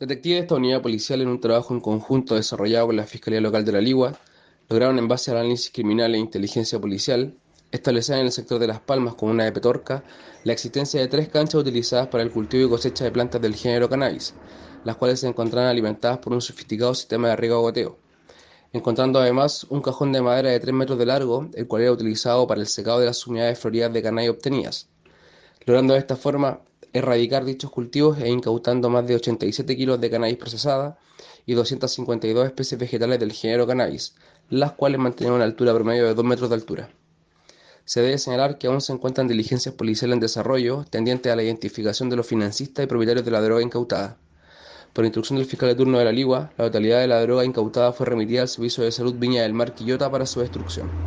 Detectives de esta unidad policial, en un trabajo en conjunto desarrollado por la Fiscalía Local de la Ligua, lograron, en base al análisis criminal e inteligencia policial, establecer en el sector de Las Palmas, comuna de Petorca, la existencia de tres canchas utilizadas para el cultivo y cosecha de plantas del género cannabis, las cuales se encontraban alimentadas por un sofisticado sistema de riego goteo, encontrando además un cajón de madera de 3 metros de largo, el cual era utilizado para el secado de las unidades floridas de cannabis obtenidas, logrando de esta forma erradicar dichos cultivos e incautando más de 87 kilos de cannabis procesada y 252 especies vegetales del género cannabis, las cuales mantenían una altura promedio de 2 metros de altura. Se debe señalar que aún se encuentran diligencias policiales en desarrollo tendientes a la identificación de los financistas y propietarios de la droga incautada. Por instrucción del fiscal de turno de la Ligua, la totalidad de la droga incautada fue remitida al Servicio de Salud Viña del Mar Quillota para su destrucción.